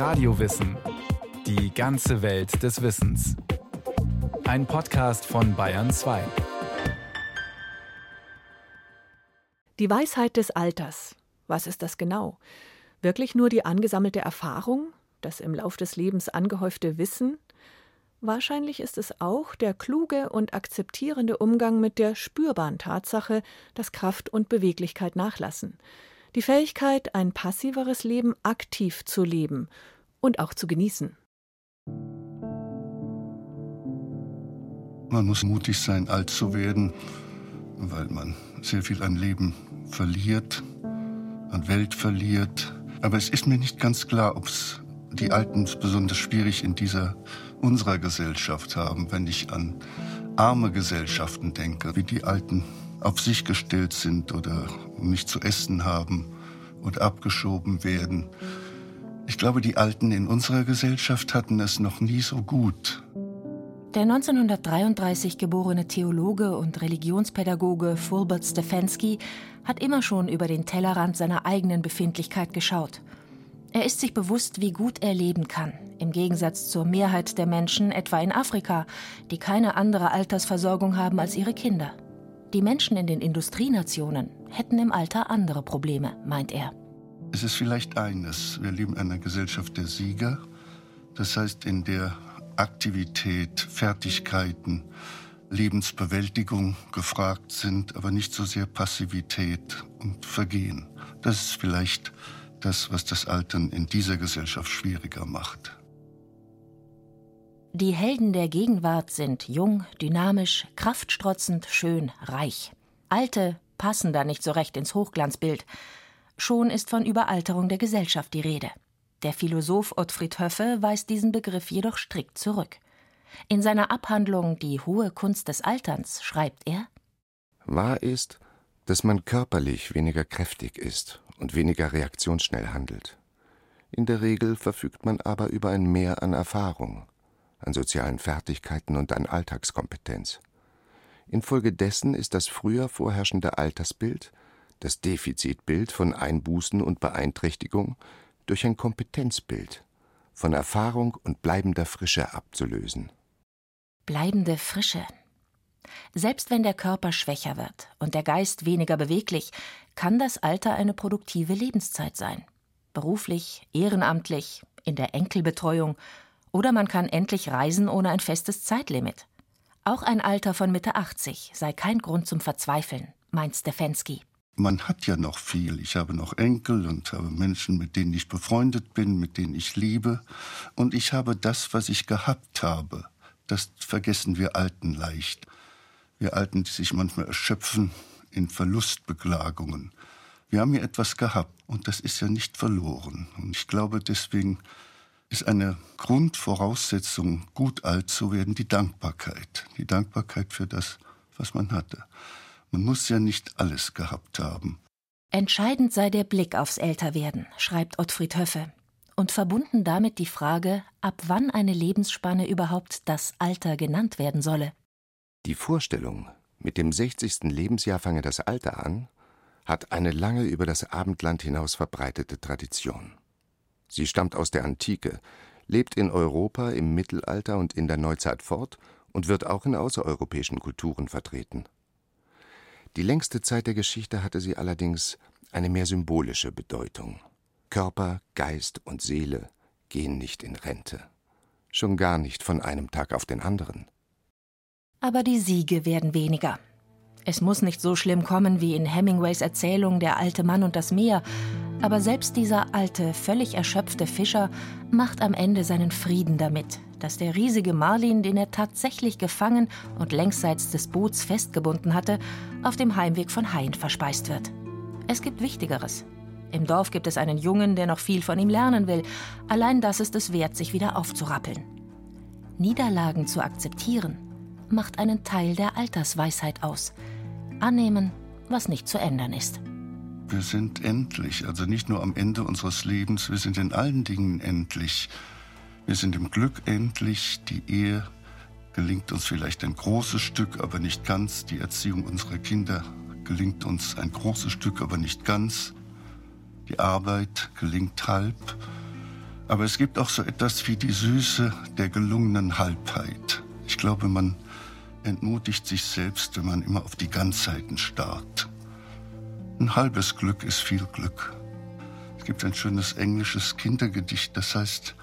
Radiowissen. Die ganze Welt des Wissens. Ein Podcast von Bayern 2. Die Weisheit des Alters. Was ist das genau? Wirklich nur die angesammelte Erfahrung, das im Lauf des Lebens angehäufte Wissen? Wahrscheinlich ist es auch der kluge und akzeptierende Umgang mit der spürbaren Tatsache, dass Kraft und Beweglichkeit nachlassen. Die Fähigkeit, ein passiveres Leben aktiv zu leben und auch zu genießen. Man muss mutig sein, alt zu werden, weil man sehr viel an Leben verliert, an Welt verliert. Aber es ist mir nicht ganz klar, ob es die Alten besonders schwierig in dieser unserer Gesellschaft haben, wenn ich an arme Gesellschaften denke, wie die Alten auf sich gestellt sind oder nicht zu essen haben und abgeschoben werden. Ich glaube, die Alten in unserer Gesellschaft hatten es noch nie so gut. Der 1933 geborene Theologe und Religionspädagoge Fulbert Stefanski hat immer schon über den Tellerrand seiner eigenen Befindlichkeit geschaut – er ist sich bewusst, wie gut er leben kann, im Gegensatz zur Mehrheit der Menschen etwa in Afrika, die keine andere Altersversorgung haben als ihre Kinder. Die Menschen in den Industrienationen hätten im Alter andere Probleme, meint er. Es ist vielleicht eines, wir leben in einer Gesellschaft der Sieger, das heißt in der Aktivität, Fertigkeiten, Lebensbewältigung gefragt sind, aber nicht so sehr Passivität und Vergehen. Das ist vielleicht das, was das Altern in dieser Gesellschaft schwieriger macht. Die Helden der Gegenwart sind jung, dynamisch, kraftstrotzend, schön, reich. Alte passen da nicht so recht ins Hochglanzbild. Schon ist von Überalterung der Gesellschaft die Rede. Der Philosoph Ottfried Höffe weist diesen Begriff jedoch strikt zurück. In seiner Abhandlung Die hohe Kunst des Alterns schreibt er Wahr ist, dass man körperlich weniger kräftig ist und weniger reaktionsschnell handelt. In der Regel verfügt man aber über ein Mehr an Erfahrung, an sozialen Fertigkeiten und an Alltagskompetenz. Infolgedessen ist das früher vorherrschende Altersbild, das Defizitbild von Einbußen und Beeinträchtigung, durch ein Kompetenzbild von Erfahrung und bleibender Frische abzulösen. Bleibende Frische, selbst wenn der Körper schwächer wird und der Geist weniger beweglich, kann das Alter eine produktive Lebenszeit sein. Beruflich, ehrenamtlich, in der Enkelbetreuung oder man kann endlich reisen ohne ein festes Zeitlimit. Auch ein Alter von Mitte 80 sei kein Grund zum Verzweifeln, meint Stefanski. Man hat ja noch viel. Ich habe noch Enkel und habe Menschen, mit denen ich befreundet bin, mit denen ich liebe. Und ich habe das, was ich gehabt habe. Das vergessen wir Alten leicht. Wir Alten, die sich manchmal erschöpfen in Verlustbeklagungen. Wir haben hier etwas gehabt und das ist ja nicht verloren. Und ich glaube, deswegen ist eine Grundvoraussetzung, gut alt zu werden, die Dankbarkeit. Die Dankbarkeit für das, was man hatte. Man muss ja nicht alles gehabt haben. Entscheidend sei der Blick aufs Älterwerden, schreibt Ottfried Höffe. Und verbunden damit die Frage, ab wann eine Lebensspanne überhaupt das Alter genannt werden solle. Die Vorstellung, mit dem 60. Lebensjahr fange das Alter an, hat eine lange über das Abendland hinaus verbreitete Tradition. Sie stammt aus der Antike, lebt in Europa im Mittelalter und in der Neuzeit fort und wird auch in außereuropäischen Kulturen vertreten. Die längste Zeit der Geschichte hatte sie allerdings eine mehr symbolische Bedeutung. Körper, Geist und Seele gehen nicht in Rente. Schon gar nicht von einem Tag auf den anderen. Aber die Siege werden weniger. Es muss nicht so schlimm kommen wie in Hemingways Erzählung Der alte Mann und das Meer, aber selbst dieser alte, völlig erschöpfte Fischer macht am Ende seinen Frieden damit, dass der riesige Marlin, den er tatsächlich gefangen und längsseits des Boots festgebunden hatte, auf dem Heimweg von Haien verspeist wird. Es gibt Wichtigeres. Im Dorf gibt es einen Jungen, der noch viel von ihm lernen will. Allein das ist es wert, sich wieder aufzurappeln. Niederlagen zu akzeptieren macht einen Teil der Altersweisheit aus. Annehmen, was nicht zu ändern ist. Wir sind endlich, also nicht nur am Ende unseres Lebens, wir sind in allen Dingen endlich. Wir sind im Glück endlich, die Ehe gelingt uns vielleicht ein großes Stück, aber nicht ganz. Die Erziehung unserer Kinder gelingt uns ein großes Stück, aber nicht ganz. Die Arbeit gelingt halb. Aber es gibt auch so etwas wie die Süße der gelungenen Halbheit. Ich glaube, man entmutigt sich selbst, wenn man immer auf die Ganzheiten starrt. Ein halbes Glück ist viel Glück. Es gibt ein schönes englisches Kindergedicht, das heißt,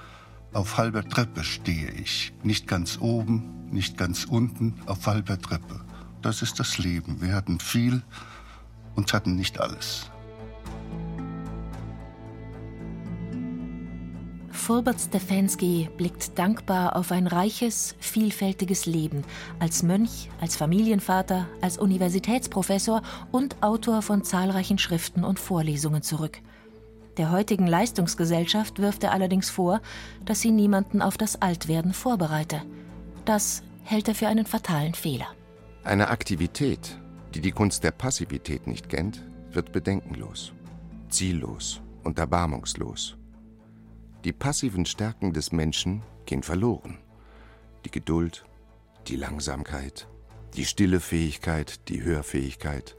auf halber Treppe stehe ich. Nicht ganz oben, nicht ganz unten, auf halber Treppe. Das ist das Leben. Wir hatten viel und hatten nicht alles. Fulbert Stefanski blickt dankbar auf ein reiches, vielfältiges Leben als Mönch, als Familienvater, als Universitätsprofessor und Autor von zahlreichen Schriften und Vorlesungen zurück. Der heutigen Leistungsgesellschaft wirft er allerdings vor, dass sie niemanden auf das Altwerden vorbereite. Das hält er für einen fatalen Fehler. Eine Aktivität, die die Kunst der Passivität nicht kennt, wird bedenkenlos, ziellos und erbarmungslos. Die passiven Stärken des Menschen gehen verloren. Die Geduld, die Langsamkeit, die stille Fähigkeit, die Hörfähigkeit,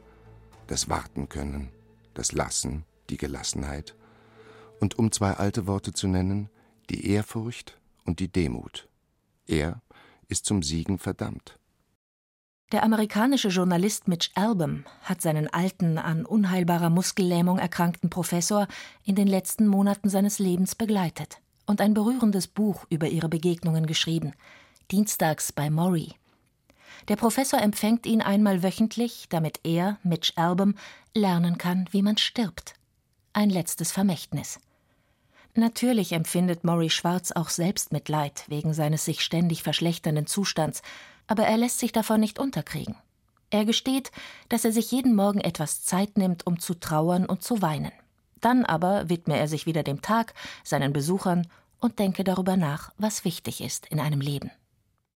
das Warten können, das Lassen, die Gelassenheit und um zwei alte Worte zu nennen, die Ehrfurcht und die Demut. Er ist zum Siegen verdammt. Der amerikanische Journalist Mitch Album hat seinen alten, an unheilbarer Muskellähmung erkrankten Professor in den letzten Monaten seines Lebens begleitet und ein berührendes Buch über ihre Begegnungen geschrieben, dienstags bei Maury. Der Professor empfängt ihn einmal wöchentlich, damit er, Mitch Album, lernen kann, wie man stirbt. Ein letztes Vermächtnis. Natürlich empfindet Maury Schwarz auch Selbstmitleid wegen seines sich ständig verschlechternden Zustands, aber er lässt sich davon nicht unterkriegen. Er gesteht, dass er sich jeden Morgen etwas Zeit nimmt, um zu trauern und zu weinen. Dann aber widme er sich wieder dem Tag, seinen Besuchern und denke darüber nach, was wichtig ist in einem Leben.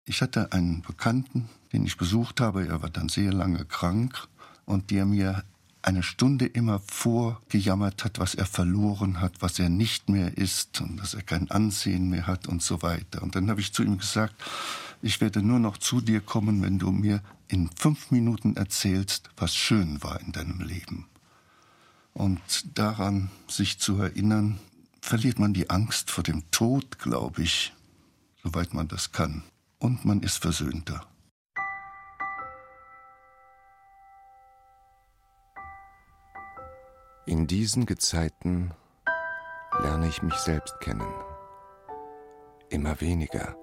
Ich hatte einen Bekannten, den ich besucht habe, er war dann sehr lange krank und der mir eine Stunde immer vorgejammert hat, was er verloren hat, was er nicht mehr ist und dass er kein Ansehen mehr hat und so weiter. Und dann habe ich zu ihm gesagt, ich werde nur noch zu dir kommen, wenn du mir in fünf Minuten erzählst, was schön war in deinem Leben. Und daran sich zu erinnern, verliert man die Angst vor dem Tod, glaube ich, soweit man das kann. Und man ist versöhnter. In diesen Gezeiten lerne ich mich selbst kennen. Immer weniger.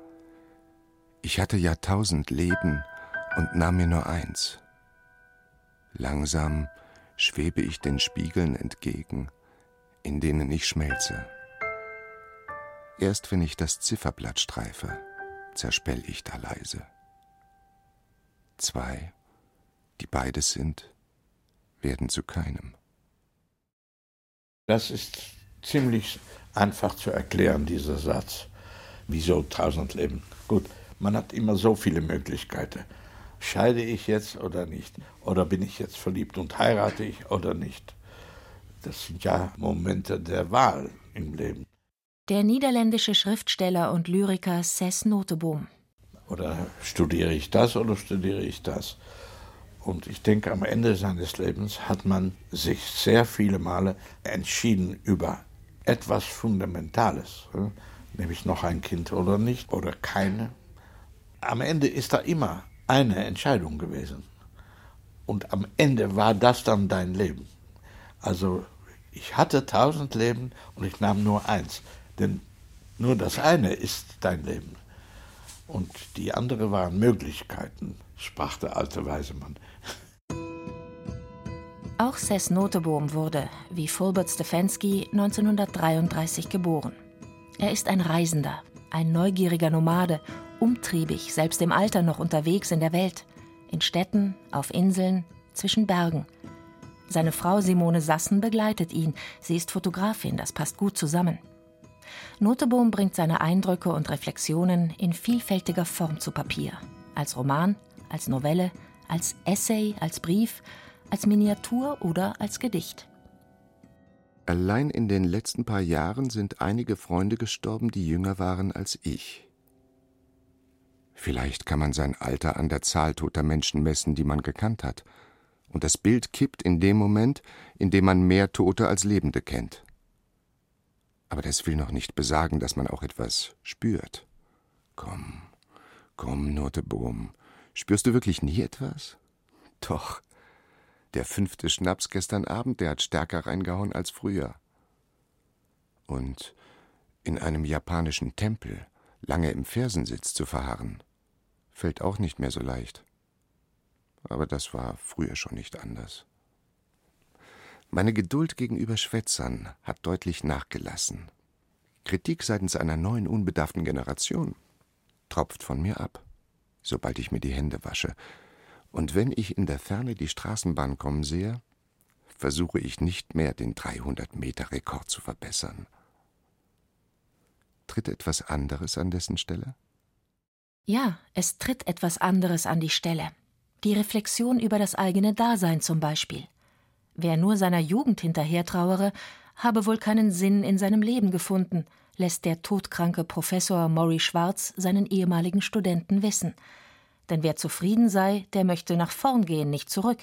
Ich hatte ja tausend Leben und nahm mir nur eins. Langsam schwebe ich den Spiegeln entgegen, in denen ich schmelze. Erst wenn ich das Zifferblatt streife, zerspell ich da leise. Zwei, die beides sind, werden zu keinem. Das ist ziemlich einfach zu erklären, dieser Satz. Wieso tausend Leben? Gut, man hat immer so viele Möglichkeiten. Scheide ich jetzt oder nicht? Oder bin ich jetzt verliebt und heirate ich oder nicht? Das sind ja Momente der Wahl im Leben. Der niederländische Schriftsteller und Lyriker Cess Noteboom. Oder studiere ich das oder studiere ich das? Und ich denke, am Ende seines Lebens hat man sich sehr viele Male entschieden über etwas Fundamentales, nämlich noch ein Kind oder nicht oder keine. Am Ende ist da immer eine Entscheidung gewesen. Und am Ende war das dann dein Leben. Also ich hatte tausend Leben und ich nahm nur eins. Denn nur das eine ist dein Leben. Und die andere waren Möglichkeiten, sprach der alte Weisemann. Auch Sess Notebohm wurde, wie Fulbert Stefanski, 1933 geboren. Er ist ein Reisender, ein neugieriger Nomade, umtriebig, selbst im Alter noch unterwegs in der Welt, in Städten, auf Inseln, zwischen Bergen. Seine Frau Simone Sassen begleitet ihn. Sie ist Fotografin, das passt gut zusammen. Notebohm bringt seine Eindrücke und Reflexionen in vielfältiger Form zu Papier. Als Roman, als Novelle, als Essay, als Brief, als Miniatur oder als Gedicht. Allein in den letzten paar Jahren sind einige Freunde gestorben, die jünger waren als ich. Vielleicht kann man sein Alter an der Zahl toter Menschen messen, die man gekannt hat, und das Bild kippt in dem Moment, in dem man mehr Tote als Lebende kennt. Aber das will noch nicht besagen, dass man auch etwas spürt. Komm, komm, Notebohm. Spürst du wirklich nie etwas? Doch. Der fünfte Schnaps gestern Abend, der hat stärker reingehauen als früher. Und in einem japanischen Tempel lange im Fersensitz zu verharren, fällt auch nicht mehr so leicht. Aber das war früher schon nicht anders. Meine Geduld gegenüber Schwätzern hat deutlich nachgelassen. Kritik seitens einer neuen, unbedarften Generation tropft von mir ab, sobald ich mir die Hände wasche. Und wenn ich in der Ferne die Straßenbahn kommen sehe, versuche ich nicht mehr, den 300-Meter-Rekord zu verbessern. Tritt etwas anderes an dessen Stelle? Ja, es tritt etwas anderes an die Stelle. Die Reflexion über das eigene Dasein zum Beispiel. Wer nur seiner Jugend hinterhertrauere, habe wohl keinen Sinn in seinem Leben gefunden, lässt der todkranke Professor Maury Schwarz seinen ehemaligen Studenten wissen. Denn wer zufrieden sei, der möchte nach vorn gehen, nicht zurück.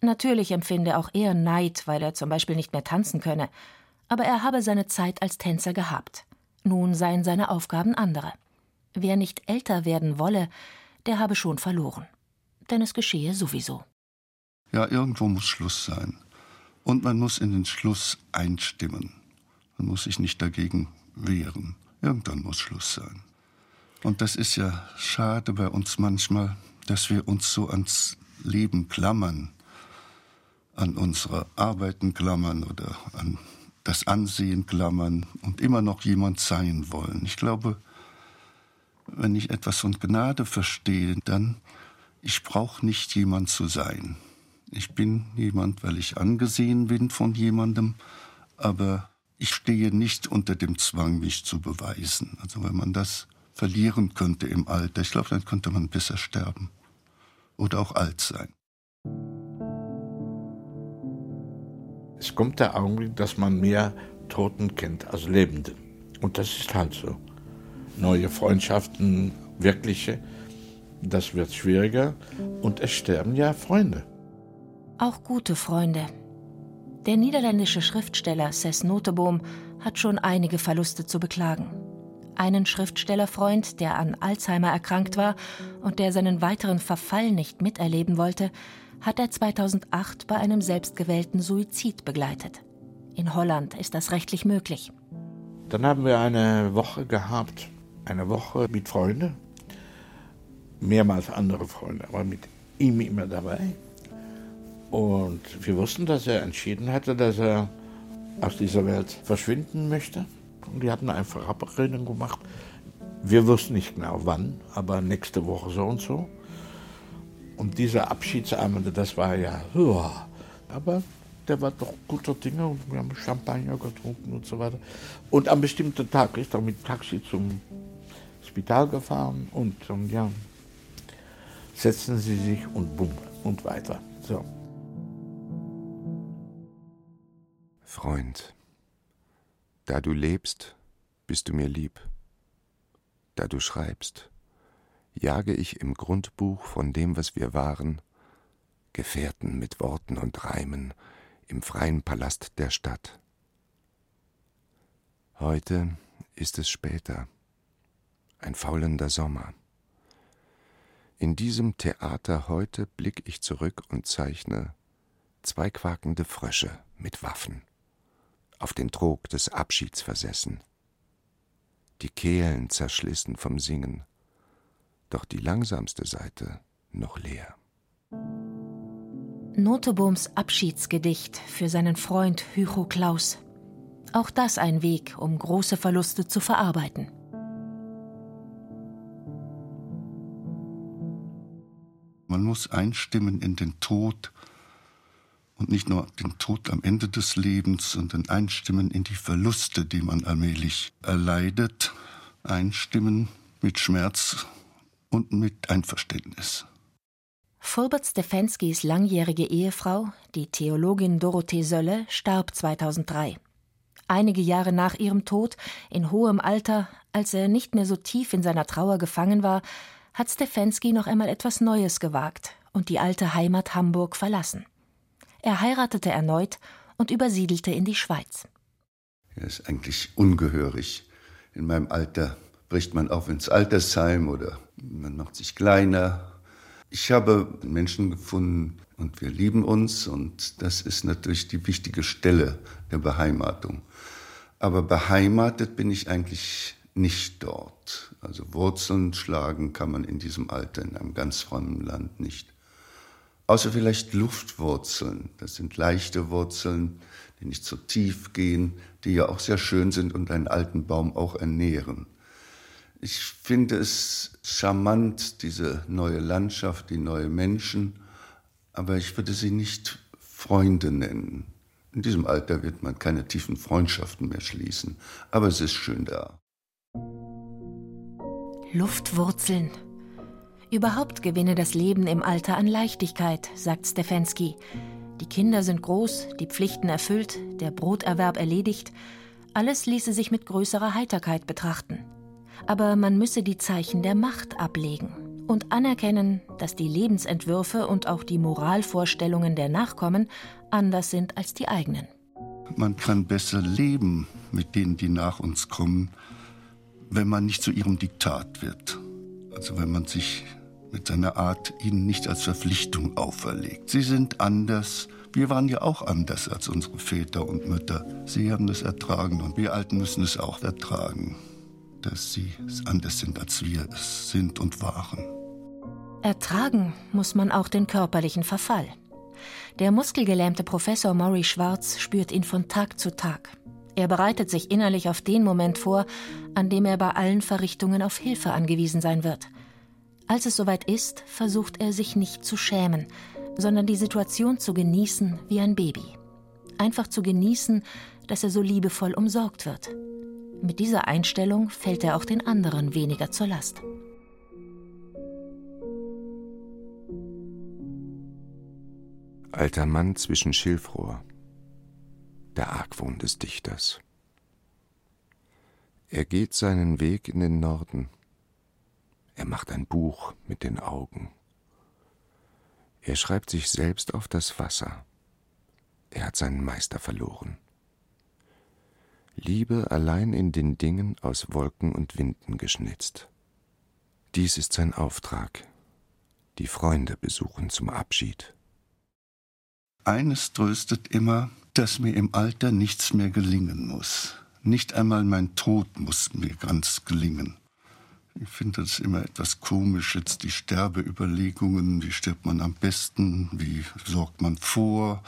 Natürlich empfinde auch er Neid, weil er zum Beispiel nicht mehr tanzen könne, aber er habe seine Zeit als Tänzer gehabt. Nun seien seine Aufgaben andere. Wer nicht älter werden wolle, der habe schon verloren. Denn es geschehe sowieso. Ja, irgendwo muss Schluss sein. Und man muss in den Schluss einstimmen. Man muss sich nicht dagegen wehren. Irgendwann muss Schluss sein. Und das ist ja schade bei uns manchmal, dass wir uns so ans Leben klammern, an unsere Arbeiten klammern oder an das Ansehen klammern und immer noch jemand sein wollen. Ich glaube, wenn ich etwas von Gnade verstehe, dann ich brauche nicht jemand zu sein. Ich bin jemand, weil ich angesehen bin von jemandem, aber ich stehe nicht unter dem Zwang, mich zu beweisen. Also wenn man das verlieren könnte im Alter, ich glaube, dann könnte man besser sterben oder auch alt sein. Es kommt der Augenblick, dass man mehr Toten kennt als Lebende. Und das ist halt so. Neue Freundschaften, wirkliche, das wird schwieriger. Und es sterben ja Freunde. Auch gute Freunde. Der niederländische Schriftsteller Cess Noteboom hat schon einige Verluste zu beklagen. Einen Schriftstellerfreund, der an Alzheimer erkrankt war und der seinen weiteren Verfall nicht miterleben wollte, hat er 2008 bei einem selbstgewählten Suizid begleitet. In Holland ist das rechtlich möglich. Dann haben wir eine Woche gehabt, eine Woche mit Freunden, mehrmals andere Freunde, aber mit ihm immer dabei. Und wir wussten, dass er entschieden hatte, dass er aus dieser Welt verschwinden möchte. Und die hatten eine Verabredung gemacht. Wir wussten nicht genau wann, aber nächste Woche so und so. Und dieser Abschiedsabend, das war ja, ja, aber der war doch guter Dinge und wir haben Champagner getrunken und so weiter. Und am bestimmten Tag ist er mit Taxi zum Spital gefahren und, und ja, setzen Sie sich und bumm und weiter. So. Freund, da du lebst, bist du mir lieb. Da du schreibst, jage ich im Grundbuch von dem, was wir waren, Gefährten mit Worten und Reimen im freien Palast der Stadt. Heute ist es später, ein faulender Sommer. In diesem Theater heute blick ich zurück und zeichne zwei quakende Frösche mit Waffen, auf den Trog des Abschieds versessen, die Kehlen zerschlissen vom Singen, doch die langsamste Seite noch leer. Notebohms Abschiedsgedicht für seinen Freund Hycho Klaus. Auch das ein Weg, um große Verluste zu verarbeiten. Man muss einstimmen in den Tod und nicht nur den Tod am Ende des Lebens, sondern einstimmen in die Verluste, die man allmählich erleidet, einstimmen mit Schmerz und mit Einverständnis. Fulbert Stefanskis langjährige Ehefrau, die Theologin Dorothee Sölle, starb 2003. Einige Jahre nach ihrem Tod, in hohem Alter, als er nicht mehr so tief in seiner Trauer gefangen war, hat Stefanski noch einmal etwas Neues gewagt und die alte Heimat Hamburg verlassen. Er heiratete erneut und übersiedelte in die Schweiz. Er ist eigentlich ungehörig. In meinem Alter bricht man auf ins Altersheim oder man macht sich kleiner. Ich habe Menschen gefunden und wir lieben uns und das ist natürlich die wichtige Stelle der Beheimatung. Aber beheimatet bin ich eigentlich nicht dort. Also Wurzeln schlagen kann man in diesem Alter in einem ganz fremden Land nicht. Außer vielleicht Luftwurzeln. Das sind leichte Wurzeln, die nicht so tief gehen, die ja auch sehr schön sind und einen alten Baum auch ernähren. Ich finde es charmant, diese neue Landschaft, die neue Menschen, aber ich würde sie nicht Freunde nennen. In diesem Alter wird man keine tiefen Freundschaften mehr schließen, aber es ist schön da. Luftwurzeln. Überhaupt gewinne das Leben im Alter an Leichtigkeit, sagt Stefensky. Die Kinder sind groß, die Pflichten erfüllt, der Broterwerb erledigt. Alles ließe sich mit größerer Heiterkeit betrachten. Aber man müsse die Zeichen der Macht ablegen und anerkennen, dass die Lebensentwürfe und auch die Moralvorstellungen der Nachkommen anders sind als die eigenen. Man kann besser leben mit denen, die nach uns kommen, wenn man nicht zu ihrem Diktat wird. Also wenn man sich mit seiner Art ihnen nicht als Verpflichtung auferlegt. Sie sind anders. Wir waren ja auch anders als unsere Väter und Mütter. Sie haben das ertragen und wir Alten müssen es auch ertragen, dass sie anders sind, als wir es sind und waren. Ertragen muss man auch den körperlichen Verfall. Der muskelgelähmte Professor Maury Schwarz spürt ihn von Tag zu Tag. Er bereitet sich innerlich auf den Moment vor, an dem er bei allen Verrichtungen auf Hilfe angewiesen sein wird. Als es soweit ist, versucht er sich nicht zu schämen, sondern die Situation zu genießen wie ein Baby. Einfach zu genießen, dass er so liebevoll umsorgt wird. Mit dieser Einstellung fällt er auch den anderen weniger zur Last. Alter Mann zwischen Schilfrohr. Der Argwohn des Dichters. Er geht seinen Weg in den Norden. Er macht ein Buch mit den Augen. Er schreibt sich selbst auf das Wasser. Er hat seinen Meister verloren. Liebe allein in den Dingen aus Wolken und Winden geschnitzt. Dies ist sein Auftrag. Die Freunde besuchen zum Abschied. Eines tröstet immer, dass mir im Alter nichts mehr gelingen muss. Nicht einmal mein Tod muss mir ganz gelingen. Ich finde das immer etwas komisch, jetzt die Sterbeüberlegungen, wie stirbt man am besten, wie sorgt man vor.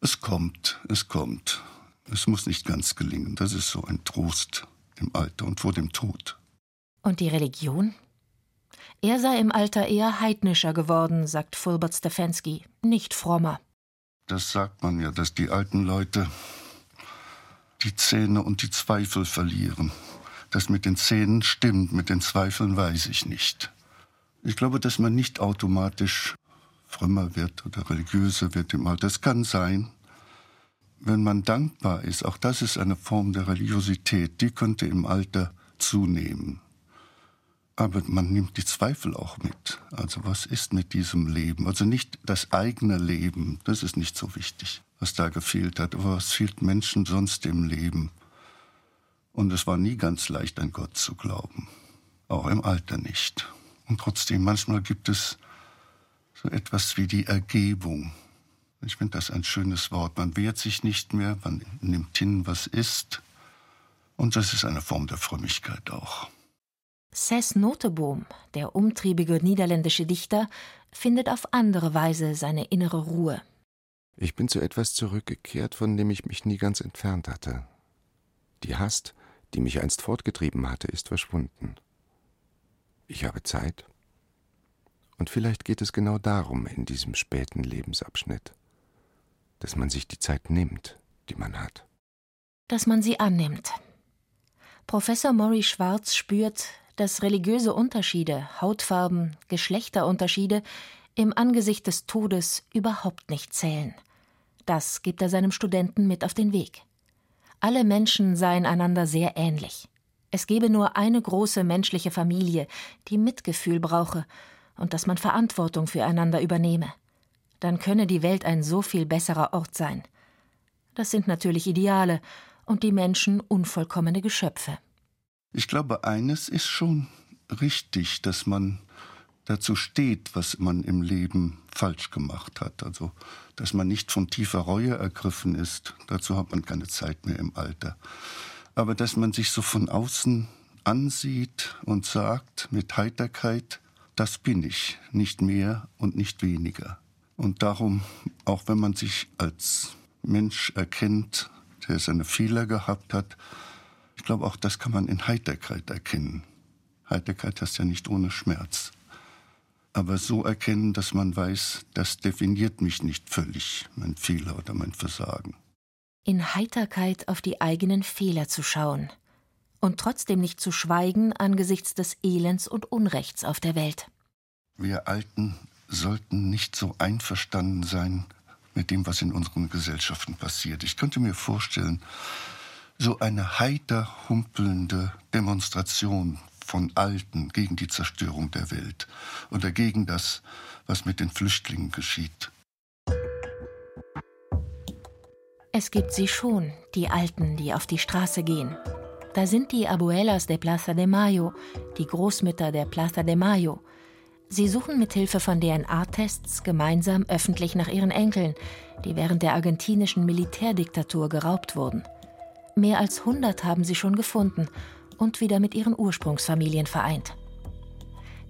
Es kommt, es kommt. Es muss nicht ganz gelingen. Das ist so ein Trost im Alter und vor dem Tod. Und die Religion? Er sei im Alter eher heidnischer geworden, sagt Fulbert Stefanski, nicht frommer. Das sagt man ja, dass die alten Leute die Zähne und die Zweifel verlieren. Das mit den Zähnen stimmt, mit den Zweifeln weiß ich nicht. Ich glaube, dass man nicht automatisch frömmer wird oder religiöser wird im Alter. Das kann sein. Wenn man dankbar ist, auch das ist eine Form der Religiosität, die könnte im Alter zunehmen. Aber man nimmt die Zweifel auch mit. Also was ist mit diesem Leben? Also nicht das eigene Leben, das ist nicht so wichtig, was da gefehlt hat. Aber was fehlt Menschen sonst im Leben? Und es war nie ganz leicht, an Gott zu glauben. Auch im Alter nicht. Und trotzdem, manchmal gibt es so etwas wie die Ergebung. Ich finde das ein schönes Wort. Man wehrt sich nicht mehr, man nimmt hin, was ist. Und das ist eine Form der Frömmigkeit auch. Cess Noteboom, der umtriebige niederländische Dichter, findet auf andere Weise seine innere Ruhe. Ich bin zu etwas zurückgekehrt, von dem ich mich nie ganz entfernt hatte. Die Hast, die mich einst fortgetrieben hatte, ist verschwunden. Ich habe Zeit. Und vielleicht geht es genau darum in diesem späten Lebensabschnitt, dass man sich die Zeit nimmt, die man hat. Dass man sie annimmt. Professor Maury Schwarz spürt, dass religiöse Unterschiede, Hautfarben, Geschlechterunterschiede im Angesicht des Todes überhaupt nicht zählen. Das gibt er seinem Studenten mit auf den Weg. Alle Menschen seien einander sehr ähnlich. Es gebe nur eine große menschliche Familie, die Mitgefühl brauche und dass man Verantwortung füreinander übernehme. Dann könne die Welt ein so viel besserer Ort sein. Das sind natürlich Ideale, und die Menschen unvollkommene Geschöpfe. Ich glaube, eines ist schon richtig, dass man dazu steht, was man im Leben falsch gemacht hat. Also, dass man nicht von tiefer Reue ergriffen ist. Dazu hat man keine Zeit mehr im Alter. Aber dass man sich so von außen ansieht und sagt mit Heiterkeit, das bin ich, nicht mehr und nicht weniger. Und darum, auch wenn man sich als Mensch erkennt, der seine Fehler gehabt hat, ich glaube, auch das kann man in Heiterkeit erkennen. Heiterkeit heißt ja nicht ohne Schmerz. Aber so erkennen, dass man weiß, das definiert mich nicht völlig, mein Fehler oder mein Versagen. In Heiterkeit auf die eigenen Fehler zu schauen und trotzdem nicht zu schweigen angesichts des Elends und Unrechts auf der Welt. Wir Alten sollten nicht so einverstanden sein mit dem, was in unseren Gesellschaften passiert. Ich könnte mir vorstellen, so eine heiter humpelnde Demonstration von Alten gegen die Zerstörung der Welt oder gegen das, was mit den Flüchtlingen geschieht. Es gibt sie schon, die Alten, die auf die Straße gehen. Da sind die Abuelas de Plaza de Mayo, die Großmütter der Plaza de Mayo. Sie suchen mit Hilfe von DNA-Tests gemeinsam öffentlich nach ihren Enkeln, die während der argentinischen Militärdiktatur geraubt wurden. Mehr als 100 haben sie schon gefunden und wieder mit ihren Ursprungsfamilien vereint.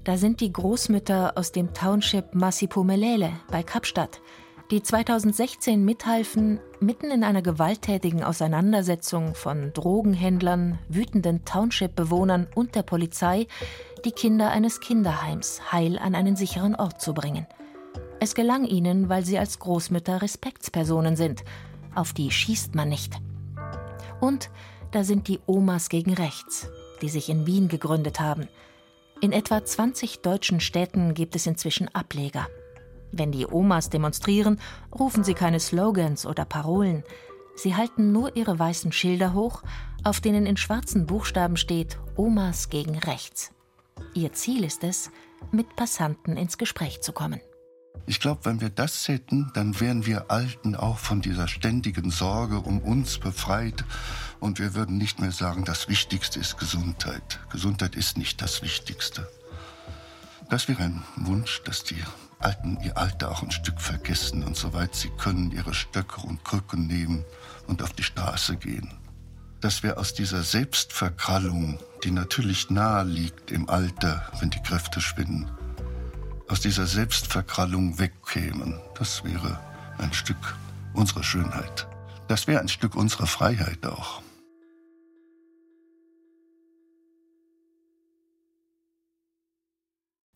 Da sind die Großmütter aus dem Township Masipumelele bei Kapstadt, die 2016 mithalfen, mitten in einer gewalttätigen Auseinandersetzung von Drogenhändlern, wütenden Township-Bewohnern und der Polizei die Kinder eines Kinderheims heil an einen sicheren Ort zu bringen. Es gelang ihnen, weil sie als Großmütter Respektspersonen sind. Auf die schießt man nicht. Und da sind die Omas gegen Rechts, die sich in Wien gegründet haben. In etwa 20 deutschen Städten gibt es inzwischen Ableger. Wenn die Omas demonstrieren, rufen sie keine Slogans oder Parolen. Sie halten nur ihre weißen Schilder hoch, auf denen in schwarzen Buchstaben steht Omas gegen Rechts. Ihr Ziel ist es, mit Passanten ins Gespräch zu kommen. Ich glaube, wenn wir das hätten, dann wären wir Alten auch von dieser ständigen Sorge um uns befreit und wir würden nicht mehr sagen, das Wichtigste ist Gesundheit. Gesundheit ist nicht das Wichtigste. Das wäre ein Wunsch, dass die Alten ihr Alter auch ein Stück vergessen und soweit sie können ihre Stöcke und Krücken nehmen und auf die Straße gehen. Dass wir aus dieser Selbstverkrallung, die natürlich nahe liegt im Alter, wenn die Kräfte schwinden, aus dieser Selbstverkrallung wegkämen. Das wäre ein Stück unserer Schönheit. Das wäre ein Stück unserer Freiheit auch.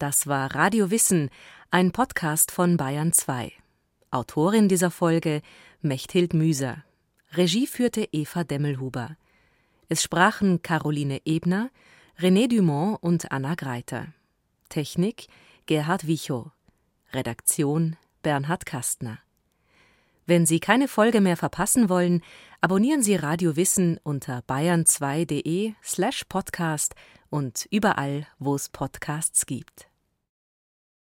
Das war Radio Wissen, ein Podcast von Bayern 2. Autorin dieser Folge Mechthild Müser. Regie führte Eva Demmelhuber. Es sprachen Caroline Ebner, René Dumont und Anna Greiter. Technik Gerhard Wichow. Redaktion Bernhard Kastner. Wenn Sie keine Folge mehr verpassen wollen, abonnieren Sie Radio Wissen unter bayern2.de slash podcast und überall, wo es Podcasts gibt.